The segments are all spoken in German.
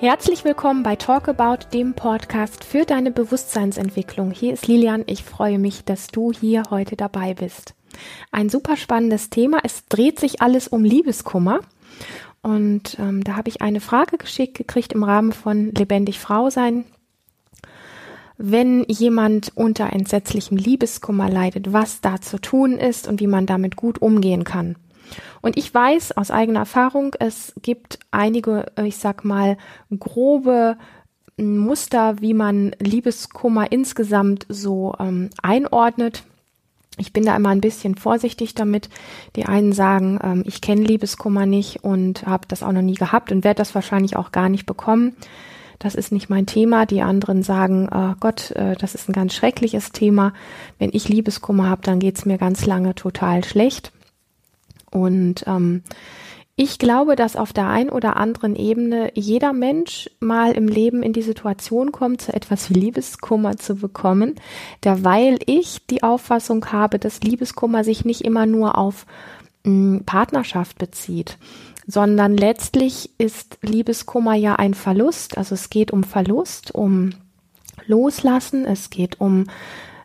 Herzlich willkommen bei Talk About, dem Podcast für deine Bewusstseinsentwicklung. Hier ist Lilian. Ich freue mich, dass du hier heute dabei bist. Ein super spannendes Thema. Es dreht sich alles um Liebeskummer. Und ähm, da habe ich eine Frage geschickt gekriegt im Rahmen von Lebendig Frau sein. Wenn jemand unter entsetzlichem Liebeskummer leidet, was da zu tun ist und wie man damit gut umgehen kann. Und ich weiß aus eigener Erfahrung, es gibt einige, ich sag mal, grobe Muster, wie man Liebeskummer insgesamt so ähm, einordnet. Ich bin da immer ein bisschen vorsichtig damit. Die einen sagen, ähm, ich kenne Liebeskummer nicht und habe das auch noch nie gehabt und werde das wahrscheinlich auch gar nicht bekommen. Das ist nicht mein Thema. Die anderen sagen, oh Gott, äh, das ist ein ganz schreckliches Thema. Wenn ich Liebeskummer habe, dann geht's mir ganz lange total schlecht. Und ähm, ich glaube, dass auf der einen oder anderen Ebene jeder Mensch mal im Leben in die Situation kommt, so etwas wie Liebeskummer zu bekommen, derweil ich die Auffassung habe, dass Liebeskummer sich nicht immer nur auf mh, hm, Partnerschaft bezieht, sondern letztlich ist Liebeskummer ja ein Verlust. Also es geht um Verlust, um Loslassen, es geht um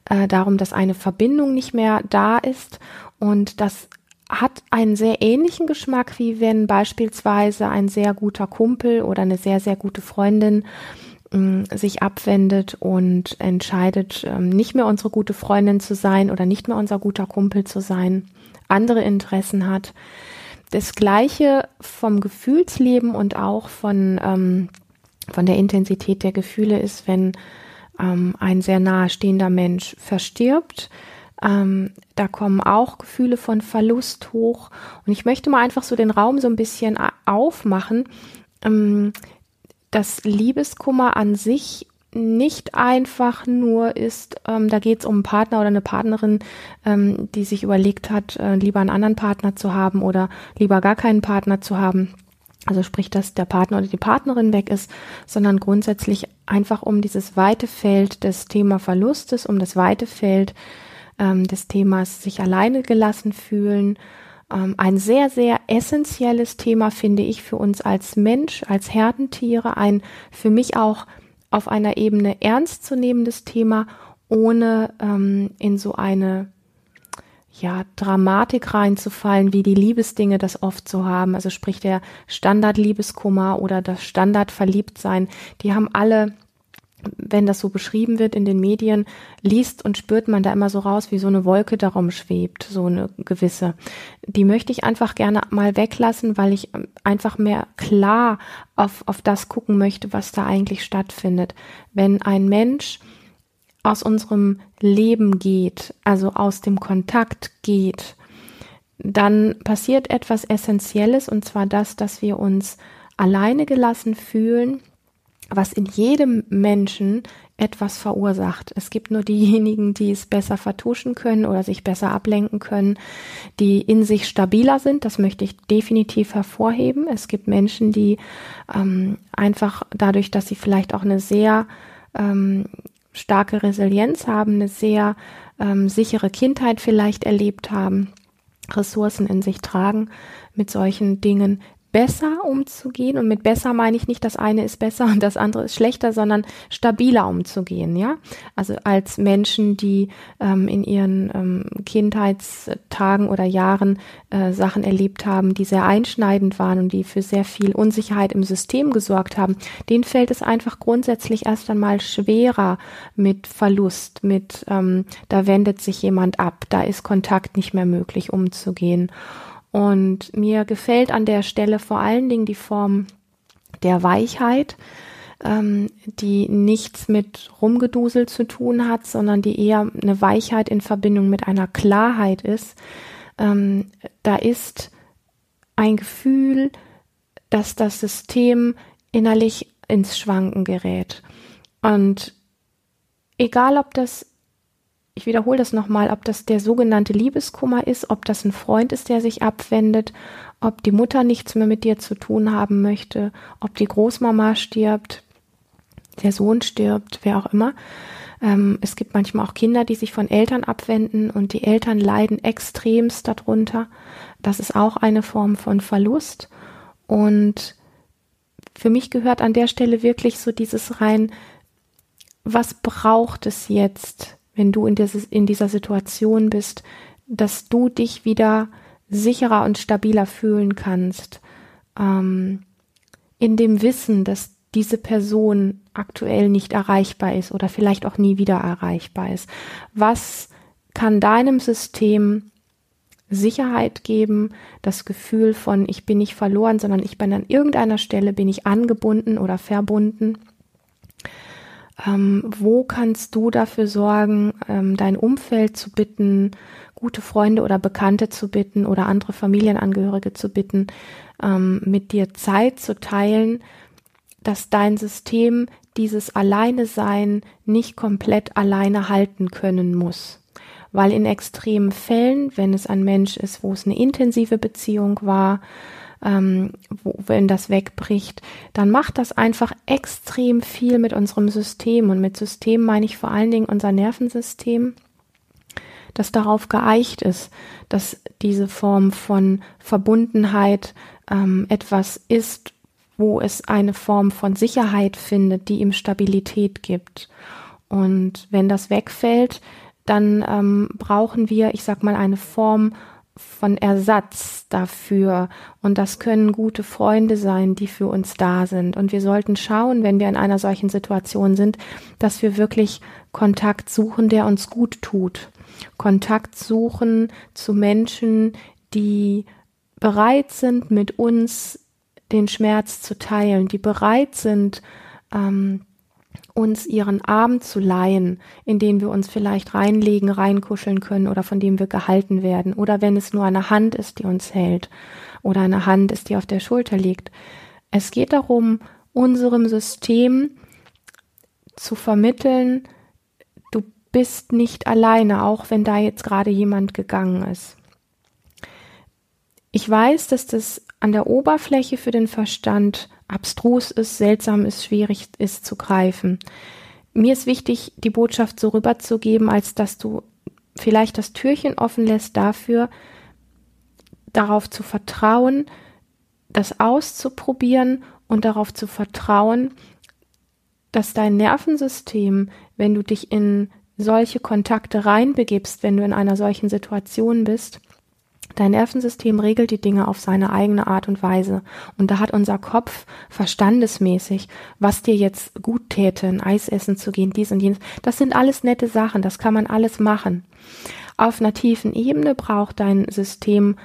äh, darum, dass eine Verbindung nicht mehr da ist. Und dass hat einen sehr ähnlichen Geschmack, wie wenn beispielsweise ein sehr guter Kumpel oder eine sehr, sehr gute Freundin ähm, sich abwendet und entscheidet, ähm, nicht mehr unsere gute Freundin zu sein oder nicht mehr unser guter Kumpel zu sein, andere Interessen hat. Das gleiche vom Gefühlsleben und auch von, ähm, von der Intensität der Gefühle ist, wenn ähm, ein sehr nahestehender Mensch verstirbt ähm, da kommen auch Gefühle von Verlust hoch. Und ich möchte mal einfach so den Raum so ein bisschen aufmachen, ähm, dass Liebeskummer an sich nicht einfach nur ist, ähm, da geht es um einen Partner oder eine Partnerin, ähm, die sich überlegt hat, äh, lieber einen anderen Partner zu haben oder lieber gar keinen Partner zu haben. Also sprich, dass der Partner oder die Partnerin weg ist, sondern grundsätzlich einfach um dieses weite Feld des Thema Verlustes, um das weite Feld ähm, des Themas sich alleine gelassen fühlen. Ähm, ein sehr, sehr essentielles Thema finde ich für uns als Mensch, als Herdentiere, ein für mich auch auf einer Ebene ernstzunehmendes Thema, ohne ähm, in so eine ja, Dramatik reinzufallen, wie die Liebesdinge das oft so haben. Also sprich der Standard-Liebeskummer oder das Standard-Verliebtsein, die haben alle wenn das so beschrieben wird in den Medien, liest und spürt man da immer so raus, wie so eine Wolke darum schwebt, so eine gewisse. Die möchte ich einfach gerne mal weglassen, weil ich einfach mehr klar auf, auf das gucken möchte, was da eigentlich stattfindet. Wenn ein Mensch aus unserem Leben geht, also aus dem Kontakt geht, dann passiert etwas Essentielles und zwar das, dass wir uns alleine gelassen fühlen was in jedem Menschen etwas verursacht. Es gibt nur diejenigen, die es besser vertuschen können oder sich besser ablenken können, die in sich stabiler sind. Das möchte ich definitiv hervorheben. Es gibt Menschen, die ähm, einfach dadurch, dass sie vielleicht auch eine sehr ähm, starke Resilienz haben, eine sehr ähm, sichere Kindheit vielleicht erlebt haben, Ressourcen in sich tragen, mit solchen Dingen besser umzugehen. Und mit besser meine ich nicht, das eine ist besser und das andere ist schlechter, sondern stabiler umzugehen, ja. Also als Menschen, die ähm, in ihren ähm, Kindheitstagen oder Jahren äh, Sachen erlebt haben, die sehr einschneidend waren und die für sehr viel Unsicherheit im System gesorgt haben, denen fällt es einfach grundsätzlich erst einmal schwerer mit Verlust, mit ähm, da wendet sich jemand ab, da ist Kontakt nicht mehr möglich umzugehen. Und mir gefällt an der Stelle vor allen Dingen die Form der Weichheit, ähm, die nichts mit Rumgedusel zu tun hat, sondern die eher eine Weichheit in Verbindung mit einer Klarheit ist. Ähm, da ist ein Gefühl, dass das System innerlich ins Schwanken gerät. Und egal, ob das ich wiederhole das nochmal, ob das der sogenannte Liebeskummer ist, ob das ein Freund ist, der sich abwendet, ob die Mutter nichts mehr mit dir zu tun haben möchte, ob die Großmama stirbt, der Sohn stirbt, wer auch immer. Ähm, es gibt manchmal auch Kinder, die sich von Eltern abwenden und die Eltern leiden extremst darunter. Das ist auch eine Form von Verlust. Und für mich gehört an der Stelle wirklich so dieses rein, was braucht es jetzt, wenn du in, dieses, in dieser Situation bist, dass du dich wieder sicherer und stabiler fühlen kannst, ähm, in dem Wissen, dass diese Person aktuell nicht erreichbar ist oder vielleicht auch nie wieder erreichbar ist. Was kann deinem System Sicherheit geben, das Gefühl von, ich bin nicht verloren, sondern ich bin an irgendeiner Stelle, bin ich angebunden oder verbunden. Ähm, wo kannst du dafür sorgen, ähm, dein Umfeld zu bitten, gute Freunde oder Bekannte zu bitten oder andere Familienangehörige zu bitten, ähm, mit dir Zeit zu teilen, dass dein System dieses Alleine-Sein nicht komplett alleine halten können muss? Weil in extremen Fällen, wenn es ein Mensch ist, wo es eine intensive Beziehung war, ähm, wo, wenn das wegbricht, dann macht das einfach extrem viel mit unserem System. Und mit System meine ich vor allen Dingen unser Nervensystem, das darauf geeicht ist, dass diese Form von Verbundenheit ähm, etwas ist, wo es eine Form von Sicherheit findet, die ihm Stabilität gibt. Und wenn das wegfällt, dann ähm, brauchen wir, ich sag mal, eine Form von Ersatz dafür. Und das können gute Freunde sein, die für uns da sind. Und wir sollten schauen, wenn wir in einer solchen Situation sind, dass wir wirklich Kontakt suchen, der uns gut tut. Kontakt suchen zu Menschen, die bereit sind, mit uns den Schmerz zu teilen, die bereit sind, ähm, uns ihren Arm zu leihen, in den wir uns vielleicht reinlegen, reinkuscheln können oder von dem wir gehalten werden. Oder wenn es nur eine Hand ist, die uns hält oder eine Hand ist, die auf der Schulter liegt. Es geht darum, unserem System zu vermitteln, du bist nicht alleine, auch wenn da jetzt gerade jemand gegangen ist. Ich weiß, dass das an der Oberfläche für den Verstand abstrus ist, seltsam ist, schwierig ist zu greifen. Mir ist wichtig, die Botschaft so rüberzugeben, als dass du vielleicht das Türchen offen lässt dafür, darauf zu vertrauen, das auszuprobieren und darauf zu vertrauen, dass dein Nervensystem, wenn du dich in solche Kontakte reinbegibst, wenn du in einer solchen Situation bist, Dein Nervensystem regelt die Dinge auf seine eigene Art und Weise. Und da hat unser Kopf verstandesmäßig, was dir jetzt gut täte, ein Eis essen zu gehen, dies und jenes. Das sind alles nette Sachen, das kann man alles machen. Auf einer tiefen Ebene braucht dein System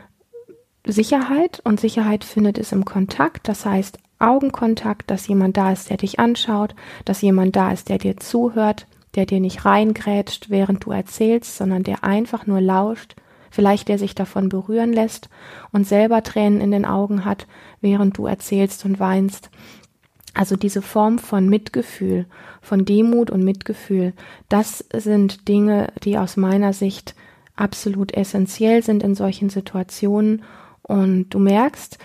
Sicherheit und Sicherheit findet es im Kontakt. Das heißt Augenkontakt, dass jemand da ist, der dich anschaut, dass jemand da ist, der dir zuhört, der dir nicht reingrätscht, während du erzählst, sondern der einfach nur lauscht vielleicht der sich davon berühren lässt und selber Tränen in den Augen hat, während du erzählst und weinst. Also diese Form von Mitgefühl, von Demut und Mitgefühl, das sind Dinge, die aus meiner Sicht absolut essentiell sind in solchen Situationen. Und du merkst,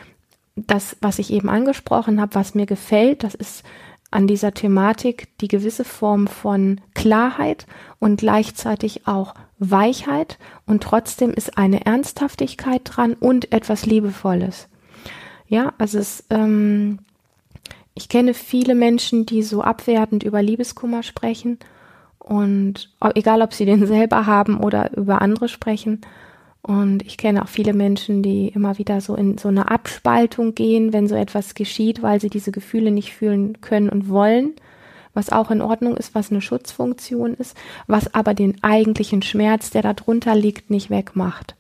das, was ich eben angesprochen habe, was mir gefällt, das ist an dieser Thematik die gewisse Form von Klarheit und gleichzeitig auch Weichheit und trotzdem ist eine Ernsthaftigkeit dran und etwas Liebevolles. Ja, also es, ähm, ich kenne viele Menschen, die so abwertend über Liebeskummer sprechen und egal, ob sie den selber haben oder über andere sprechen. Und ich kenne auch viele Menschen, die immer wieder so in so eine Abspaltung gehen, wenn so etwas geschieht, weil sie diese Gefühle nicht fühlen können und wollen was auch in Ordnung ist, was eine Schutzfunktion ist, was aber den eigentlichen Schmerz, der da drunter liegt, nicht wegmacht.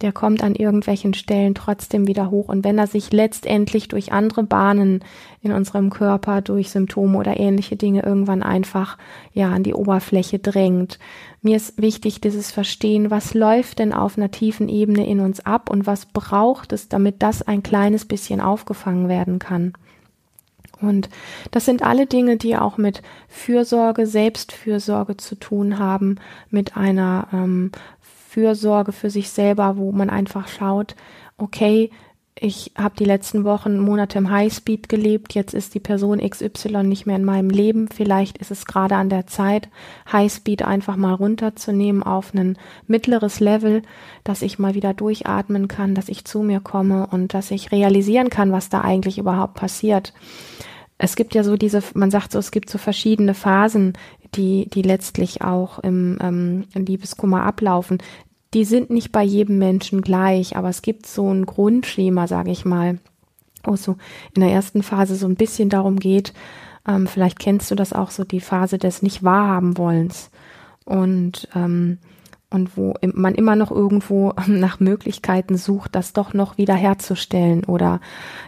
Der kommt an irgendwelchen Stellen trotzdem wieder hoch. Und wenn er sich letztendlich durch andere Bahnen in unserem Körper, durch Symptome oder ähnliche Dinge irgendwann einfach, ja, an die Oberfläche drängt. Mir ist wichtig, dieses Verstehen, was läuft denn auf einer tiefen Ebene in uns ab und was braucht es, damit das ein kleines bisschen aufgefangen werden kann. Und das sind alle Dinge, die auch mit Fürsorge, Selbstfürsorge zu tun haben, mit einer ähm, Fürsorge für sich selber, wo man einfach schaut, okay, ich habe die letzten Wochen, Monate im Highspeed gelebt, jetzt ist die Person XY nicht mehr in meinem Leben, vielleicht ist es gerade an der Zeit, Highspeed einfach mal runterzunehmen auf ein mittleres Level, dass ich mal wieder durchatmen kann, dass ich zu mir komme und dass ich realisieren kann, was da eigentlich überhaupt passiert. Es gibt ja so diese, man sagt so, es gibt so verschiedene Phasen, die, die letztlich auch im ähm, Liebeskummer ablaufen die sind nicht bei jedem Menschen gleich, aber es gibt so ein Grundschema, sage ich mal, wo es so in der ersten Phase so ein bisschen darum geht, ähm, vielleicht kennst du das auch so, die Phase des nicht wahrhaben wollens. Und ähm, und wo man immer noch irgendwo nach Möglichkeiten sucht, das doch noch wieder herzustellen oder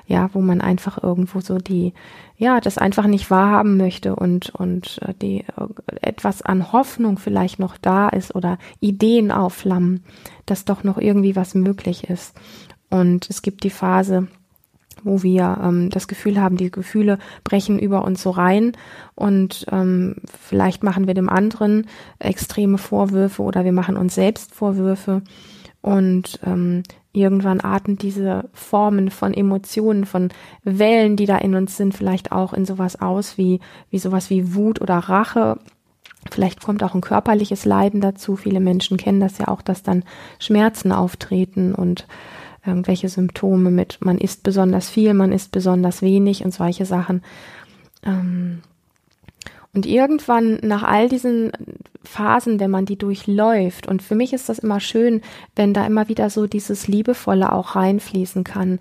ja, wo man einfach irgendwo so die, ja, das einfach nicht wahrhaben möchte und, und äh, die äh, etwas an Hoffnung vielleicht noch da ist oder Ideen aufflammen, dass doch noch irgendwie was möglich ist. Und es gibt die Phase, wo wir ähm, das Gefühl haben, die Gefühle brechen über uns so rein und ähm, vielleicht machen wir dem anderen extreme Vorwürfe oder wir machen uns selbst Vorwürfe und ähm, irgendwann arten diese Formen von Emotionen, von Wellen, die da in uns sind, vielleicht auch in sowas aus wie, wie sowas wie Wut oder Rache. Vielleicht kommt auch ein körperliches Leiden dazu. Viele Menschen kennen das ja auch, dass dann Schmerzen auftreten und irgendwelche Symptome mit, man isst besonders viel, man isst besonders wenig und solche Sachen. Ähm, und irgendwann nach all diesen Phasen, wenn man die durchläuft, und für mich ist das immer schön, wenn da immer wieder so dieses Liebevolle auch reinfließen kann,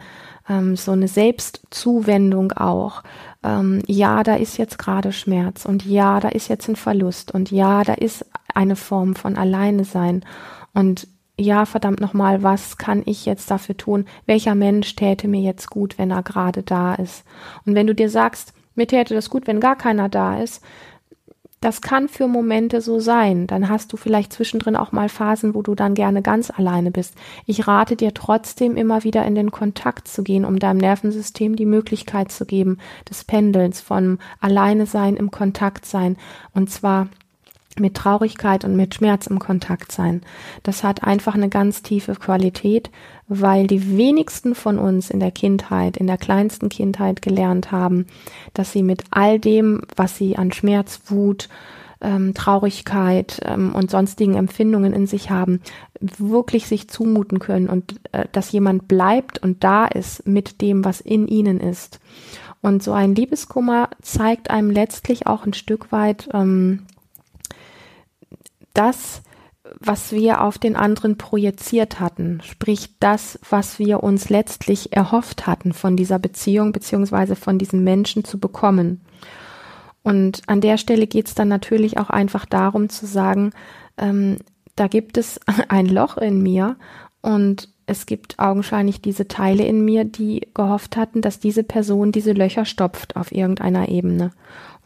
ähm, so eine Selbstzuwendung auch. Ähm, ja, da ist jetzt gerade Schmerz und ja, da ist jetzt ein Verlust und ja, da ist eine Form von Alleine sein. Und ja, verdammt nochmal, was kann ich jetzt dafür tun? Welcher Mensch täte mir jetzt gut, wenn er gerade da ist? Und wenn du dir sagst, mir täte das gut, wenn gar keiner da ist, das kann für Momente so sein. Dann hast du vielleicht zwischendrin auch mal Phasen, wo du dann gerne ganz alleine bist. Ich rate dir trotzdem immer wieder in den Kontakt zu gehen, um deinem Nervensystem die Möglichkeit zu geben, des Pendelns von alleine sein im Kontakt sein. Und zwar mit Traurigkeit und mit Schmerz im Kontakt sein. Das hat einfach eine ganz tiefe Qualität, weil die wenigsten von uns in der Kindheit, in der kleinsten Kindheit gelernt haben, dass sie mit all dem, was sie an Schmerz, Wut, ähm, Traurigkeit ähm, und sonstigen Empfindungen in sich haben, wirklich sich zumuten können und äh, dass jemand bleibt und da ist mit dem, was in ihnen ist. Und so ein Liebeskummer zeigt einem letztlich auch ein Stück weit, ähm, das, was wir auf den anderen projiziert hatten, sprich das, was wir uns letztlich erhofft hatten von dieser Beziehung beziehungsweise von diesem Menschen zu bekommen. Und an der Stelle geht es dann natürlich auch einfach darum zu sagen, ähm, da gibt es ein Loch in mir und es gibt augenscheinlich diese Teile in mir, die gehofft hatten, dass diese Person diese Löcher stopft auf irgendeiner Ebene.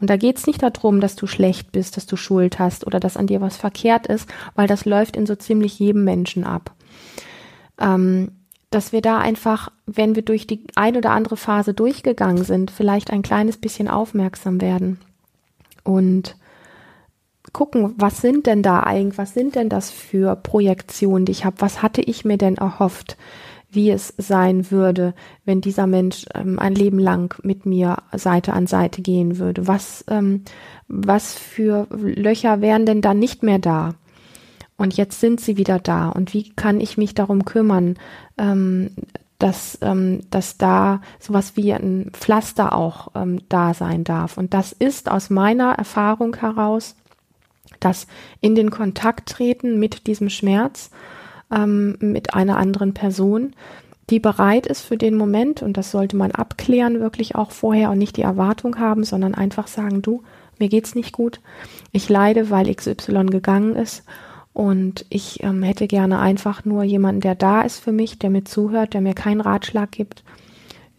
Und da geht's nicht darum, dass du schlecht bist, dass du Schuld hast oder dass an dir was verkehrt ist, weil das läuft in so ziemlich jedem Menschen ab. Ähm, dass wir da einfach, wenn wir durch die ein oder andere Phase durchgegangen sind, vielleicht ein kleines bisschen aufmerksam werden und gucken, was sind denn da eigentlich, was sind denn das für Projektionen, die ich habe, was hatte ich mir denn erhofft? wie es sein würde, wenn dieser Mensch ähm, ein Leben lang mit mir Seite an Seite gehen würde. Was, ähm, was für Löcher wären denn dann nicht mehr da? Und jetzt sind sie wieder da. Und wie kann ich mich darum kümmern, ähm, dass, ähm, dass da sowas wie ein Pflaster auch ähm, da sein darf? Und das ist aus meiner Erfahrung heraus, dass in den Kontakt treten mit diesem Schmerz ähm, mit einer anderen Person, die bereit ist für den Moment, und das sollte man abklären, wirklich auch vorher und nicht die Erwartung haben, sondern einfach sagen, du, mir geht's nicht gut, ich leide, weil XY gegangen ist und ich ähm, hätte gerne einfach nur jemanden, der da ist für mich, der mir zuhört, der mir keinen Ratschlag gibt,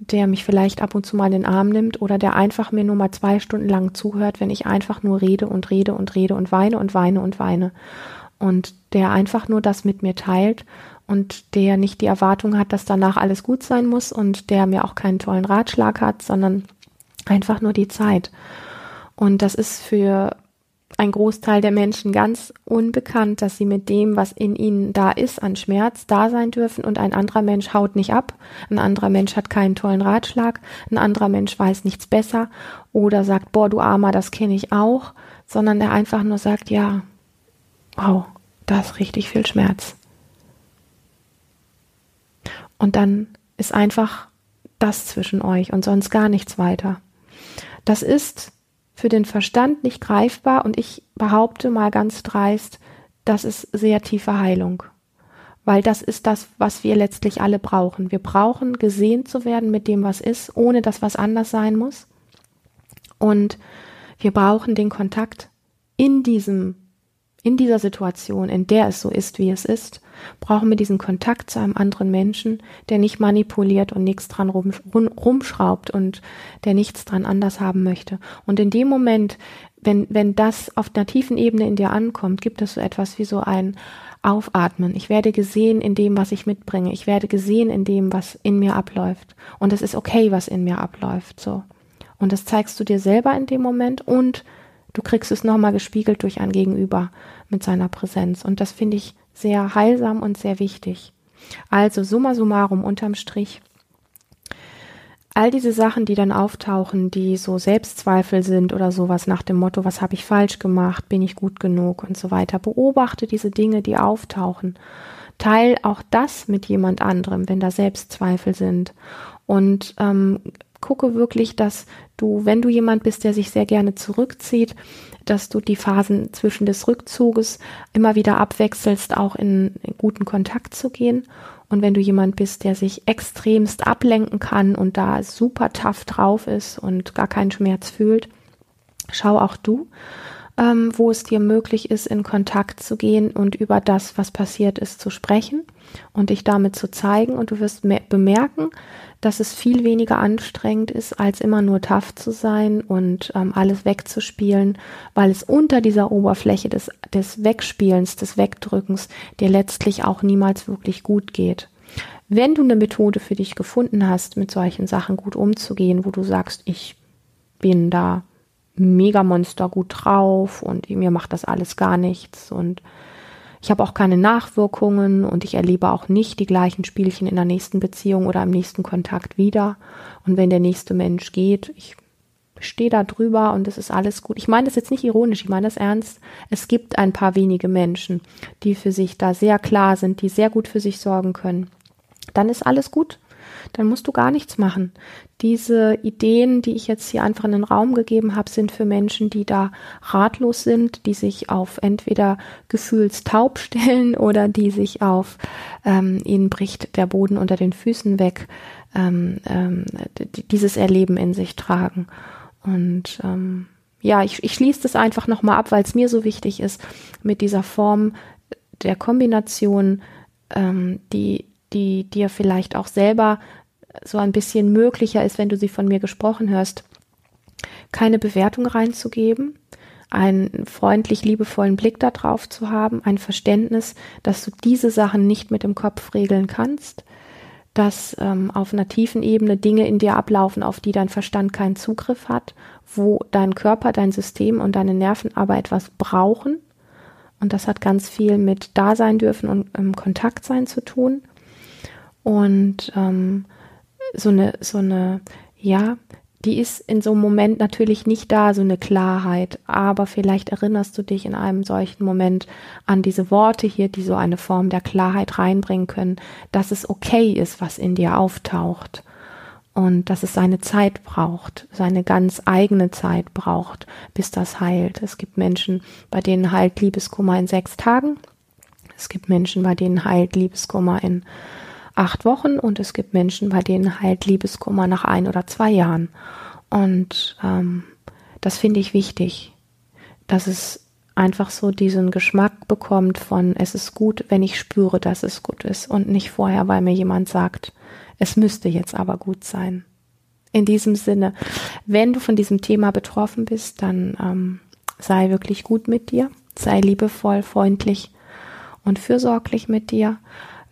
der mich vielleicht ab und zu mal in den Arm nimmt oder der einfach mir nur mal zwei Stunden lang zuhört, wenn ich einfach nur rede und rede und rede und weine und weine und weine und der einfach nur das mit mir teilt und der nicht die Erwartung hat, dass danach alles gut sein muss und der mir auch keinen tollen Ratschlag hat, sondern einfach nur die Zeit. Und das ist für ein Großteil der Menschen ganz unbekannt, dass sie mit dem, was in ihnen da ist, an Schmerz da sein dürfen und ein anderer Mensch haut nicht ab, ein anderer Mensch hat keinen tollen Ratschlag, ein anderer Mensch weiß nichts besser oder sagt, boah, du Armer, das kenne ich auch, sondern der einfach nur sagt, ja, wow, da ist richtig viel Schmerz. Und dann ist einfach das zwischen euch und sonst gar nichts weiter. Das ist für den Verstand nicht greifbar und ich behaupte mal ganz dreist, das ist sehr tiefe Heilung. Weil das ist das, was wir letztlich alle brauchen. Wir brauchen gesehen zu werden mit dem, was ist, ohne dass was anders sein muss. Und wir brauchen den Kontakt in diesem in dieser Situation, in der es so ist, wie es ist, brauchen wir diesen Kontakt zu einem anderen Menschen, der nicht manipuliert und nichts dran rum, rumschraubt und der nichts dran anders haben möchte. Und in dem Moment, wenn, wenn das auf einer tiefen Ebene in dir ankommt, gibt es so etwas wie so ein Aufatmen. Ich werde gesehen in dem, was ich mitbringe. Ich werde gesehen in dem, was in mir abläuft. Und es ist okay, was in mir abläuft, so. Und das zeigst du dir selber in dem Moment und Du kriegst es nochmal gespiegelt durch ein Gegenüber mit seiner Präsenz. Und das finde ich sehr heilsam und sehr wichtig. Also summa summarum unterm Strich. All diese Sachen, die dann auftauchen, die so Selbstzweifel sind oder sowas nach dem Motto, was habe ich falsch gemacht, bin ich gut genug und so weiter. Beobachte diese Dinge, die auftauchen. Teil auch das mit jemand anderem, wenn da Selbstzweifel sind. Und ähm, gucke wirklich, dass du, wenn du jemand bist, der sich sehr gerne zurückzieht, dass du die Phasen zwischen des Rückzuges immer wieder abwechselst, auch in, in guten Kontakt zu gehen. Und wenn du jemand bist, der sich extremst ablenken kann und da super tough drauf ist und gar keinen Schmerz fühlt, schau auch du, ähm, wo es dir möglich ist, in Kontakt zu gehen und über das, was passiert ist, zu sprechen und dich damit zu zeigen. Und du wirst bemerken, dass es viel weniger anstrengend ist, als immer nur tough zu sein und ähm, alles wegzuspielen, weil es unter dieser Oberfläche des, des Wegspielens, des Wegdrückens dir letztlich auch niemals wirklich gut geht. Wenn du eine Methode für dich gefunden hast, mit solchen Sachen gut umzugehen, wo du sagst, ich bin da mega Monster gut drauf und mir macht das alles gar nichts und ich habe auch keine Nachwirkungen und ich erlebe auch nicht die gleichen Spielchen in der nächsten Beziehung oder im nächsten Kontakt wieder. Und wenn der nächste Mensch geht, ich stehe da drüber und es ist alles gut. Ich meine das jetzt nicht ironisch, ich meine das ernst. Es gibt ein paar wenige Menschen, die für sich da sehr klar sind, die sehr gut für sich sorgen können. Dann ist alles gut dann musst du gar nichts machen. Diese Ideen, die ich jetzt hier einfach in den Raum gegeben habe, sind für Menschen, die da ratlos sind, die sich auf entweder gefühlstaub stellen oder die sich auf, ähm, ihnen bricht der Boden unter den Füßen weg, ähm, ähm, dieses Erleben in sich tragen. Und ähm, ja, ich, ich schließe das einfach nochmal ab, weil es mir so wichtig ist, mit dieser Form der Kombination, ähm, die die dir vielleicht auch selber so ein bisschen möglicher ist, wenn du sie von mir gesprochen hörst, keine Bewertung reinzugeben, einen freundlich liebevollen Blick darauf zu haben, ein Verständnis, dass du diese Sachen nicht mit dem Kopf regeln kannst, dass ähm, auf einer tiefen Ebene Dinge in dir ablaufen, auf die dein Verstand keinen Zugriff hat, wo dein Körper, dein System und deine Nerven aber etwas brauchen. Und das hat ganz viel mit Dasein dürfen und im Kontakt sein zu tun. Und ähm, so eine, so eine, ja, die ist in so einem Moment natürlich nicht da, so eine Klarheit, aber vielleicht erinnerst du dich in einem solchen Moment an diese Worte hier, die so eine Form der Klarheit reinbringen können, dass es okay ist, was in dir auftaucht und dass es seine Zeit braucht, seine ganz eigene Zeit braucht, bis das heilt. Es gibt Menschen, bei denen heilt Liebeskummer in sechs Tagen. Es gibt Menschen, bei denen heilt Liebeskummer in acht Wochen und es gibt Menschen, bei denen heilt Liebeskummer nach ein oder zwei Jahren. Und ähm, das finde ich wichtig, dass es einfach so diesen Geschmack bekommt von es ist gut, wenn ich spüre, dass es gut ist und nicht vorher, weil mir jemand sagt, es müsste jetzt aber gut sein. In diesem Sinne, wenn du von diesem Thema betroffen bist, dann ähm, sei wirklich gut mit dir, sei liebevoll, freundlich und fürsorglich mit dir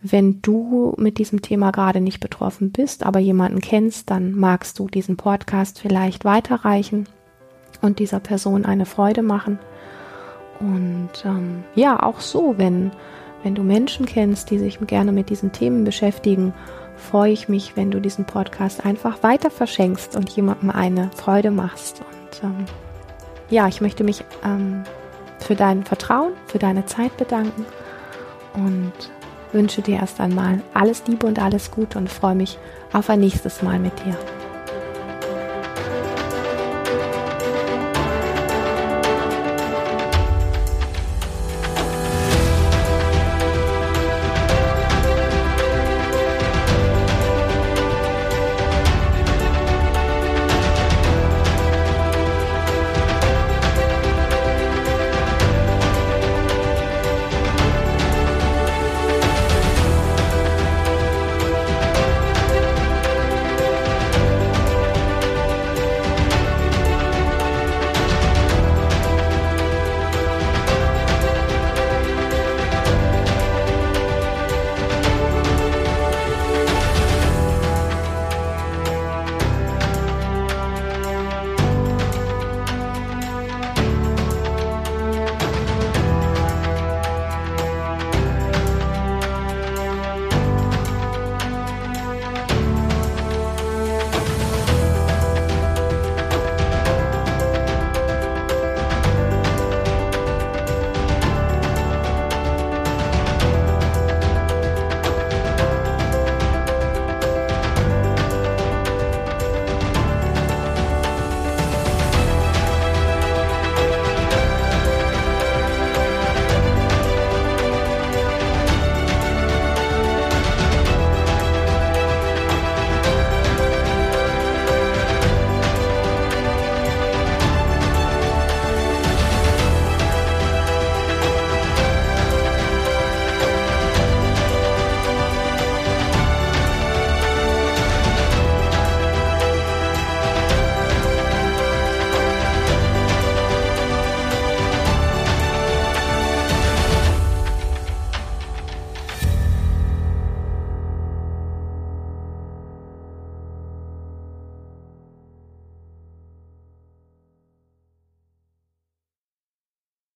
wenn du mit diesem Thema gerade nicht betroffen bist, aber jemanden kennst, dann magst du diesen Podcast vielleicht weiterreichen und dieser Person eine Freude machen. Und ähm, ja, auch so, wenn, wenn du Menschen kennst, die sich gerne mit diesen Themen beschäftigen, freue ich mich, wenn du diesen Podcast einfach weiter verschenkst und jemandem eine Freude machst. Und ähm, ja, ich möchte mich ähm, für dein Vertrauen, für deine Zeit bedanken und wünsche dir erst einmal alles Liebe und alles Gute und freue mich auf ein nächstes Mal mit dir.